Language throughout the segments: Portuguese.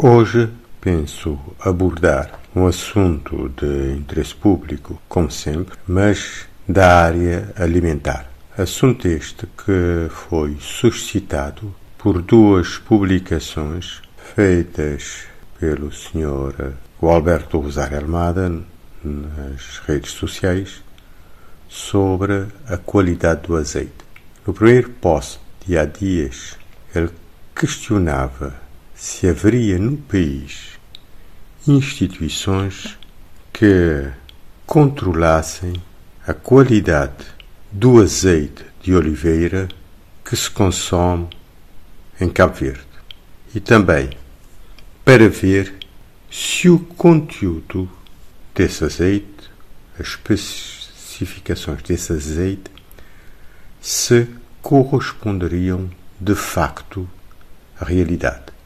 Hoje penso abordar um assunto de interesse público, como sempre, mas da área alimentar. Assunto este que foi suscitado por duas publicações feitas pelo Sr. Alberto Rosário Armada nas redes sociais sobre a qualidade do azeite. No primeiro post de há dias, ele questionava se haveria no país instituições que controlassem a qualidade do azeite de oliveira que se consome em Cabo Verde e também para ver se o conteúdo desse azeite, as especificações desse azeite, se corresponderiam de facto à realidade.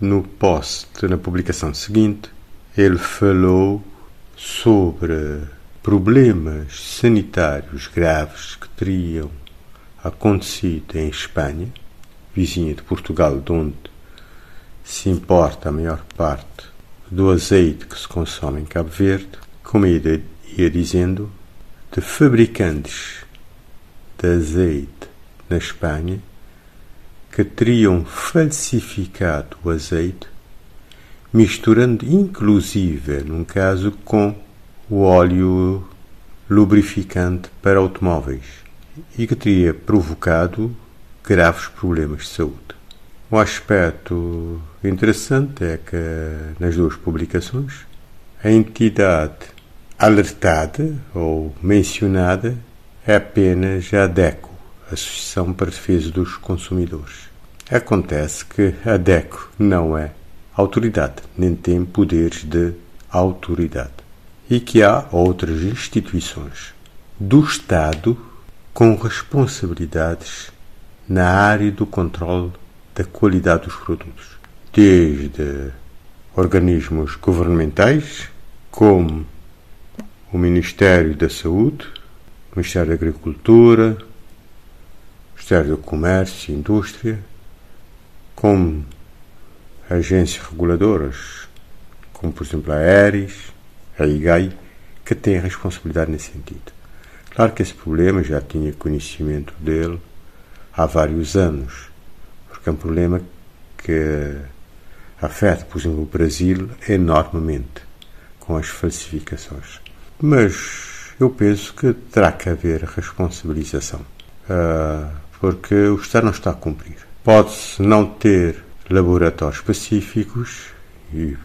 No post, na publicação seguinte, ele falou sobre problemas sanitários graves que teriam acontecido em Espanha, vizinha de Portugal, de onde se importa a maior parte do azeite que se consome em Cabo Verde, como ia, ia dizendo, de fabricantes de azeite na Espanha que teriam falsificado o azeite, misturando inclusive, num caso, com o óleo lubrificante para automóveis e que teria provocado graves problemas de saúde. Um aspecto interessante é que nas duas publicações a entidade alertada ou mencionada é apenas a ADECO, Associação para Defesa dos Consumidores. Acontece que a ADECO não é autoridade, nem tem poderes de autoridade. E que há outras instituições do Estado com responsabilidades na área do controle da qualidade dos produtos, desde organismos governamentais, como o Ministério da Saúde, o Ministério da Agricultura, Ministério do Comércio e Indústria, como agências reguladoras, como por exemplo a Aeres, a IGAI, que têm responsabilidade nesse sentido. Claro que esse problema já tinha conhecimento dele há vários anos porque é um problema que afeta, por exemplo, o Brasil enormemente com as falsificações. Mas eu penso que terá que haver responsabilização, uh, porque o Estado não está a cumprir. Pode-se não ter laboratórios específicos, e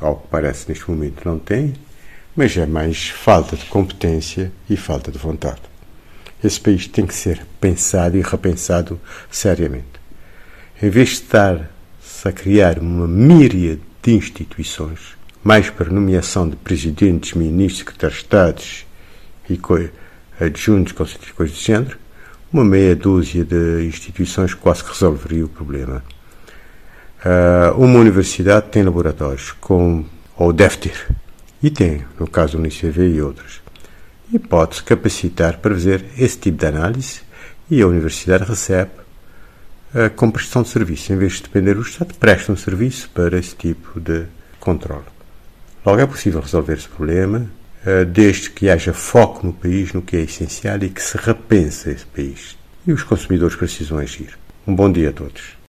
ao que parece neste momento não tem, mas é mais falta de competência e falta de vontade. Esse país tem que ser pensado e repensado seriamente em vez de estar-se a criar uma míriade de instituições, mais para nomeação de presidentes, ministros, secretários de Estados e adjuntos, coisas do género, uma meia dúzia de instituições quase que resolveria o problema. Uh, uma universidade tem laboratórios, com, ou deve ter, e tem, no caso do UNICEF e outros, e pode-se capacitar para fazer esse tipo de análise e a universidade recebe com prestação de serviço. Em vez de depender do Estado, prestam serviço para esse tipo de controle. Logo, é possível resolver esse problema desde que haja foco no país, no que é essencial e que se repense esse país. E os consumidores precisam agir. Um bom dia a todos.